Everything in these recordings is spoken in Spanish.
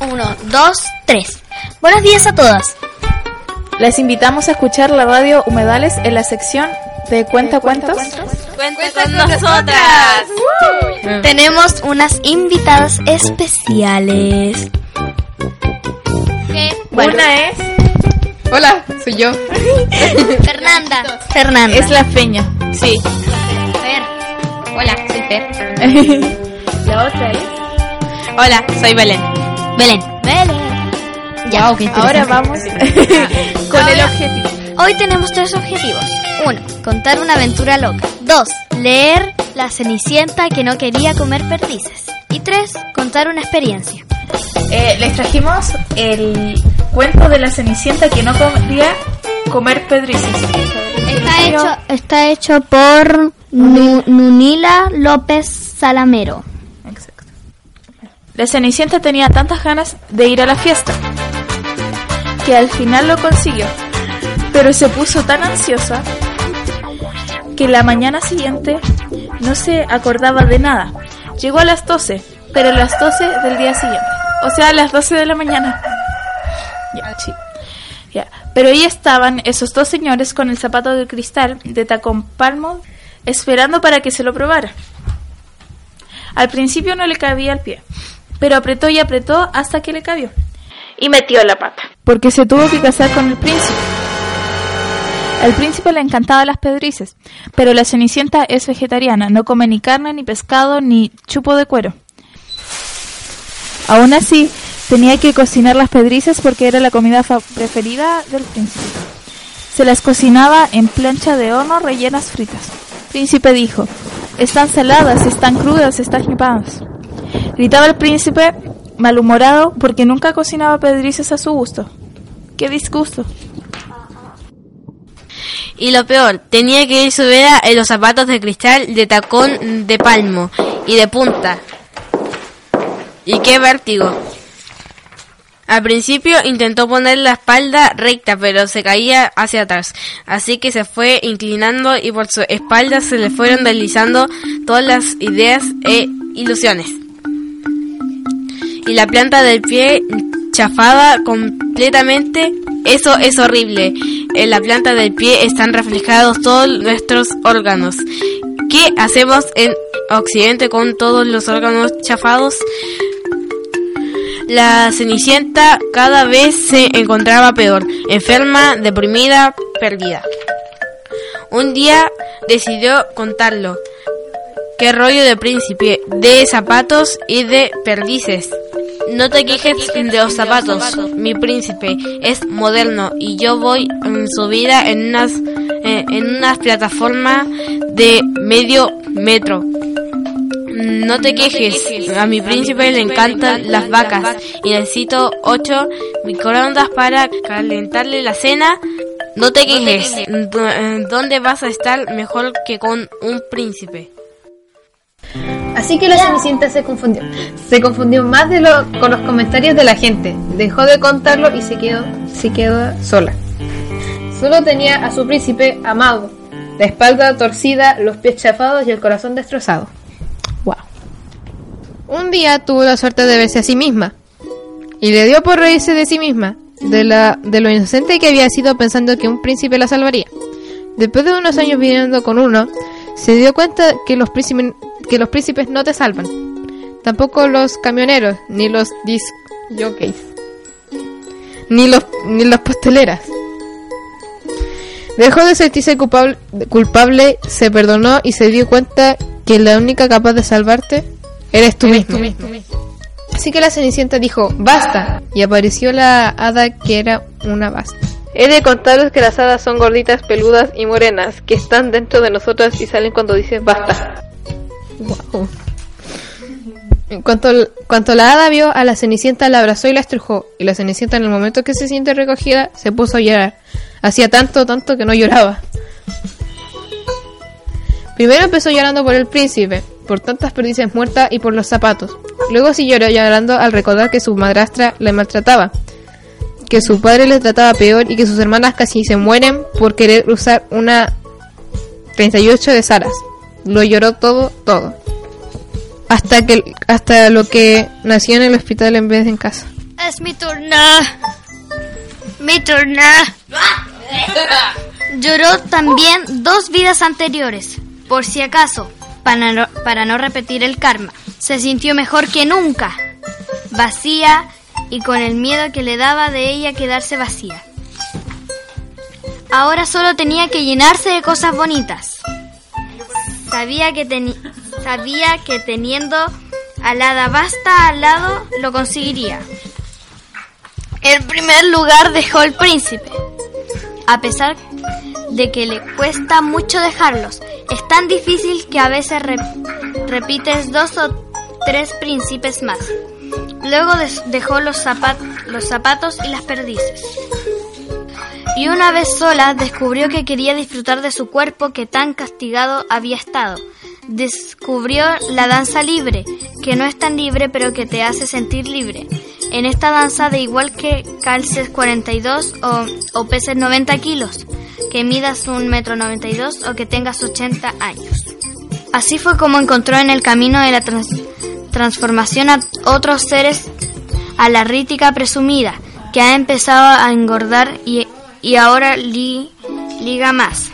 Uno, dos, tres. Buenos días a todas. Les invitamos a escuchar la radio Humedales en la sección de Cuenta Cuentos. Cuenta con nosotras. Tenemos unas invitadas especiales. Una es Hola, soy yo. Fernanda. Fernanda. es la feña. Sí. Fer. Hola, soy Fer. la otra es Hola, soy Belén. Belén. Belén. Ya, qué Ahora vamos con el objetivo. Hoy tenemos tres objetivos. Uno, contar una aventura loca. Dos, leer La Cenicienta que no quería comer perdices. Y tres, contar una experiencia. Eh, les trajimos el cuento de la Cenicienta que no quería comer pedrices. Está hecho, está hecho por Nu- Nunila López Salamero. La Cenicienta tenía tantas ganas de ir a la fiesta que al final lo consiguió, pero se puso tan ansiosa que la mañana siguiente no se acordaba de nada. Llegó a las 12, pero a las 12 del día siguiente, o sea, a las 12 de la mañana. Ya, sí. Ya. Pero ahí estaban esos dos señores con el zapato de cristal de tacón palmo esperando para que se lo probara. Al principio no le cabía el pie, pero apretó y apretó hasta que le cabió. Y metió la pata. Porque se tuvo que casar con el príncipe. Al príncipe le encantaban las pedrices, pero la Cenicienta es vegetariana, no come ni carne, ni pescado, ni chupo de cuero. Aún así, tenía que cocinar las pedrices porque era la comida preferida del príncipe. Se las cocinaba en plancha de horno rellenas fritas. Príncipe dijo, están saladas, están crudas, están quemadas. Gritaba el príncipe, malhumorado, porque nunca cocinaba pedrices a su gusto. ¡Qué disgusto! Y lo peor, tenía que ir su vida en los zapatos de cristal de tacón de palmo y de punta. Y qué vértigo. Al principio intentó poner la espalda recta, pero se caía hacia atrás. Así que se fue inclinando y por su espalda se le fueron deslizando todas las ideas e ilusiones. Y la planta del pie chafada completamente. Eso es horrible. En la planta del pie están reflejados todos nuestros órganos. ¿Qué hacemos en Occidente con todos los órganos chafados? La Cenicienta cada vez se encontraba peor, enferma, deprimida, perdida. Un día decidió contarlo. ¿Qué rollo de príncipe? De zapatos y de perdices. No te quejes de los zapatos, mi príncipe es moderno y yo voy en su vida en unas eh, en unas plataformas de medio metro. No te quejes, a mi príncipe le encantan las vacas y necesito ocho microondas para calentarle la cena. No te quejes, ¿Dó- ¿dónde vas a estar mejor que con un príncipe? Así que la Cenicienta se confundió. Se confundió más de lo, con los comentarios de la gente. Dejó de contarlo y se quedó, se quedó sola. Solo tenía a su príncipe amado, la espalda torcida, los pies chafados y el corazón destrozado. Wow. Un día tuvo la suerte de verse a sí misma y le dio por reírse de sí misma, de, la, de lo inocente que había sido pensando que un príncipe la salvaría. Después de unos años viviendo con uno, se dio cuenta que los príncipes, que los príncipes no te salvan. Tampoco los camioneros, ni los disc jockeys, ni los, ni las pasteleras. Dejó de sentirse culpable, culpable, se perdonó y se dio cuenta que la única capaz de salvarte eres tú mismo. Así que la Cenicienta dijo, basta, y apareció la hada que era una basta. He de contaros que las hadas son gorditas, peludas y morenas, que están dentro de nosotras y salen cuando dices basta. Guau. En cuanto, cuanto la hada vio a la Cenicienta, la abrazó y la estrujó. Y la Cenicienta, en el momento que se siente recogida, se puso a llorar. Hacía tanto, tanto que no lloraba. Primero empezó llorando por el príncipe, por tantas perdices muertas y por los zapatos. Luego siguió llorando al recordar que su madrastra le maltrataba, que su padre le trataba peor y que sus hermanas casi se mueren por querer usar una 38 de Saras. Lo lloró todo, todo. Hasta que hasta lo que nació en el hospital en vez de en casa. Es mi turno. Mi turno. Lloró también dos vidas anteriores, por si acaso, para no, para no repetir el karma. Se sintió mejor que nunca, vacía y con el miedo que le daba de ella quedarse vacía. Ahora solo tenía que llenarse de cosas bonitas. Sabía que, sabía que teniendo a la hada basta al lado lo conseguiría. En primer lugar dejó el príncipe. A pesar de que le cuesta mucho dejarlos, es tan difícil que a veces re- repites dos o tres príncipes más. Luego dejó los zapatos y las perdices. Y una vez sola descubrió que quería disfrutar de su cuerpo que tan castigado había estado. Descubrió la danza libre, que no es tan libre pero que te hace sentir libre. En esta danza de igual que calces 42 o, o peses 90 kilos, que midas un metro 92 o que tengas 80 años. Así fue como encontró en el camino de la trans- transformación a otros seres a la rítica presumida, que ha empezado a engordar y, y ahora li- liga más.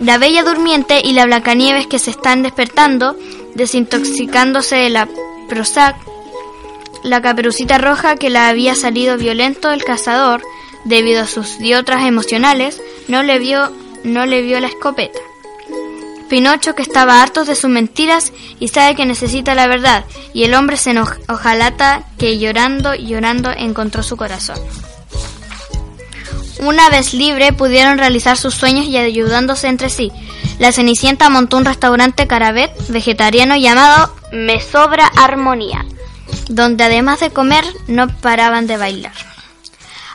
La bella durmiente y la Blancanieves que se están despertando, desintoxicándose de la Prozac, la caperucita roja que la había salido violento el cazador, debido a sus diotras emocionales, no le vio, no le vio la escopeta. Pinocho que estaba harto de sus mentiras y sabe que necesita la verdad, y el hombre se eno- ojalata que llorando, llorando encontró su corazón. Una vez libre pudieron realizar sus sueños y ayudándose entre sí. La Cenicienta montó un restaurante carabet vegetariano llamado Me Sobra Armonía, donde además de comer no paraban de bailar.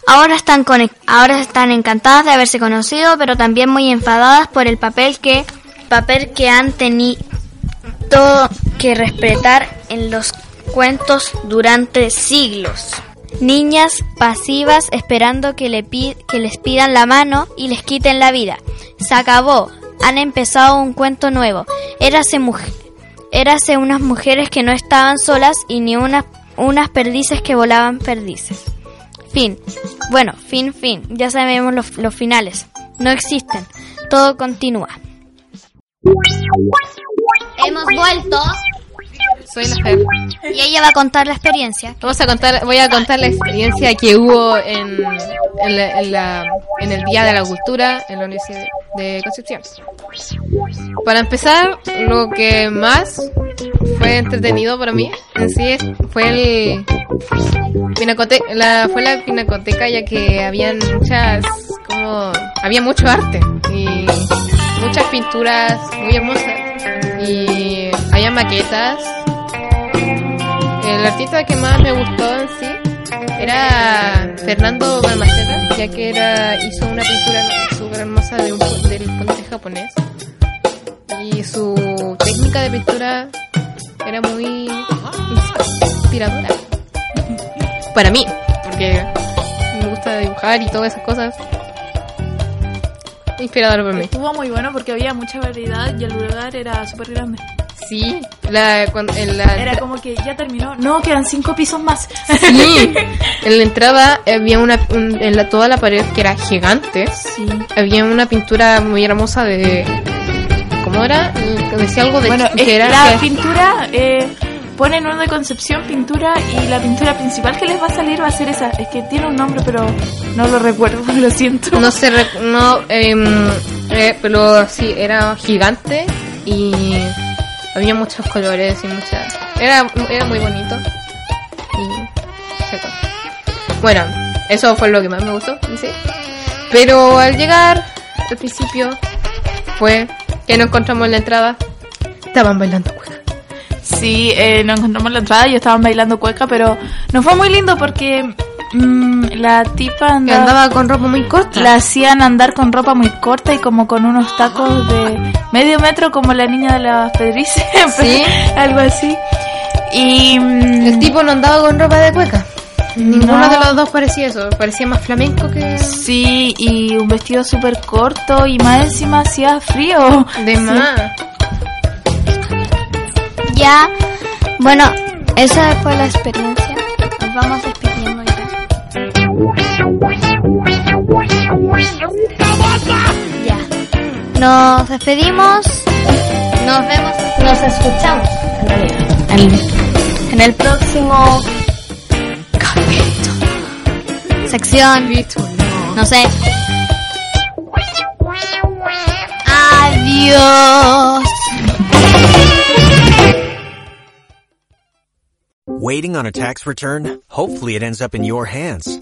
Ahora están, ahora están encantadas de haberse conocido, pero también muy enfadadas por el papel que, papel que han tenido que respetar en los cuentos durante siglos. Niñas pasivas esperando que, le que les pidan la mano y les quiten la vida. Se acabó. Han empezado un cuento nuevo. Érase unas mujeres que no estaban solas y ni unas, unas perdices que volaban perdices. Fin. Bueno, fin, fin. Ya sabemos los, los finales. No existen. Todo continúa. Hemos vuelto Soy la y ella va a contar la experiencia. Vamos a contar, voy a contar la experiencia que hubo en, en, la- en el Día de la Cultura en la Universidad de Concepción. Para empezar, lo que más fue entretenido para mí en sí fue el la, fue la pinacoteca ya que habían muchas como había mucho arte y muchas pinturas muy hermosas y había maquetas el artista que más me gustó en sí era Fernando Balmaceda, ya que era hizo una pintura súper hermosa de un, del puente japonés. Y su técnica de pintura era muy inspiradora. Para mí, porque me gusta dibujar y todas esas cosas. Inspirador para mí. Estuvo muy bueno porque había mucha variedad y el lugar era súper grande. Sí, la, cuando, en la, Era como que ya terminó. No, quedan cinco pisos más. Sí, en la entrada había una, un- en la, toda la pared que era gigante. Sí. Había una pintura muy hermosa de, ¿cómo era? Decía algo de Bueno, que era la que- pintura, eh, ponen una de Concepción pintura y la pintura principal que les va a salir va a ser esa. Es que tiene un nombre, pero no lo recuerdo, lo siento. no sé, rec- no, em, eh, pero sí, era gigante y había muchos colores y muchas, era, era muy bonito y seco. Bueno, eso fue lo que más me gustó, sí. Pero al llegar, al principio, fue que nos encontramos en la entrada, estaban bailando cueca. Sí, eh, nos encontramos en la entrada y estaban bailando cueca, pero no fue muy lindo porque mm, la tipa Que andaba, andaba con ropa muy corta. la hacían andar con ropa muy corta y como con unos tacos de medio metro como la niña de las pedrices, Sí. algo así. Y mm, El tipo no andaba con ropa de cueca. Ninguno No. de los dos parecía eso. Parecía más flamenco que... sí, y un vestido súper corto y más encima hacía frío. De más. Ya, bueno, esa fue la experiencia. Nos vamos despidiendo ya. Nos despedimos. Nos vemos. Nos escuchamos. En el próximo capítulo. Sección. No sé. Adiós. Waiting on a tax return? Hopefully it ends up in your hands.